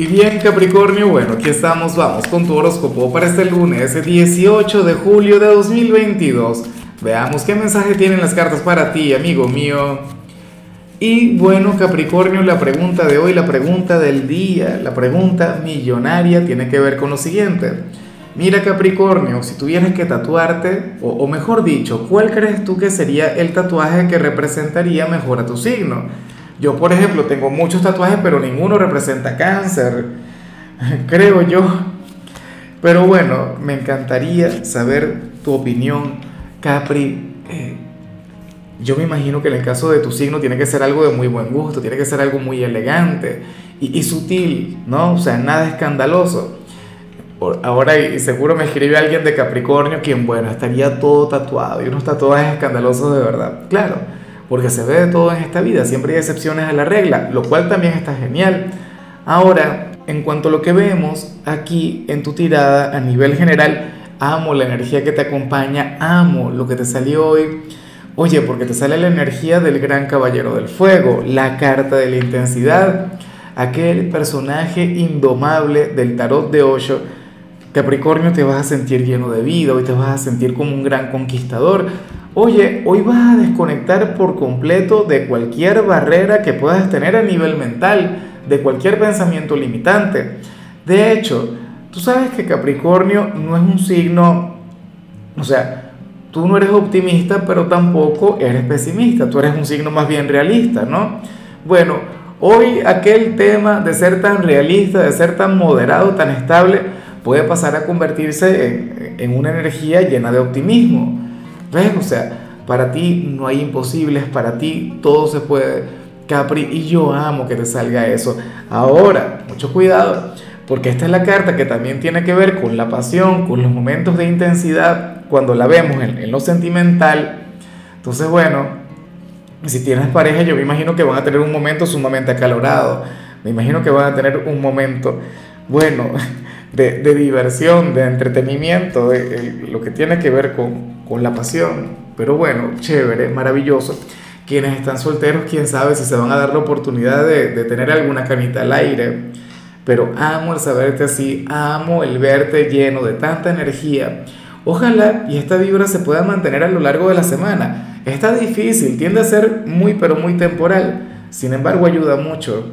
Y bien Capricornio, bueno, aquí estamos, vamos con tu horóscopo para este lunes 18 de julio de 2022. Veamos qué mensaje tienen las cartas para ti, amigo mío. Y bueno Capricornio, la pregunta de hoy, la pregunta del día, la pregunta millonaria tiene que ver con lo siguiente. Mira Capricornio, si tuvieras que tatuarte, o, o mejor dicho, ¿cuál crees tú que sería el tatuaje que representaría mejor a tu signo? Yo, por ejemplo, tengo muchos tatuajes, pero ninguno representa cáncer, creo yo. Pero bueno, me encantaría saber tu opinión, Capri. Eh, yo me imagino que en el caso de tu signo tiene que ser algo de muy buen gusto, tiene que ser algo muy elegante y, sutil, ¿no? O sea, nada escandaloso. Ahora, y seguro me escribe alguien de Capricornio, quien, bueno, estaría todo tatuado y unos tatuajes escandalosos de verdad. Claro porque se ve de todo en esta vida, siempre hay excepciones a la regla, lo cual también está genial. Ahora, en cuanto a lo que vemos aquí en tu tirada a nivel general, amo la energía que te acompaña, amo lo que te salió hoy. Oye, porque te sale la energía del gran caballero del fuego, la carta de la intensidad, aquel personaje indomable del tarot de Osho. Capricornio te vas a sentir lleno de vida, hoy te vas a sentir como un gran conquistador, Oye, hoy vas a desconectar por completo de cualquier barrera que puedas tener a nivel mental, de cualquier pensamiento limitante. De hecho, tú sabes que Capricornio no es un signo, o sea, tú no eres optimista, pero tampoco eres pesimista, tú eres un signo más bien realista, ¿no? Bueno, hoy aquel tema de ser tan realista, de ser tan moderado, tan estable, puede pasar a convertirse en, una energía llena de optimismo. ¿Ves? O sea, para ti no hay imposibles, para ti todo se puede, Capri, y yo amo que te salga eso. Ahora, mucho cuidado, porque esta es la carta que también tiene que ver con la pasión, con los momentos de intensidad, cuando la vemos en, en lo sentimental. Entonces, bueno, si tienes pareja, yo me imagino que van a tener un momento sumamente acalorado. Me imagino que van a tener un momento, bueno, de, diversión, de entretenimiento, de, lo que tiene que ver con, con la pasión. Pero bueno, chévere, maravilloso. Quienes están solteros, quién sabe si se van a dar la oportunidad de, de tener alguna camita al aire. Pero amo el saberte así, amo el verte lleno de tanta energía. Ojalá y esta vibra se pueda mantener a lo largo de la semana. Está difícil, tiende a ser muy pero muy temporal. Sin embargo, ayuda mucho.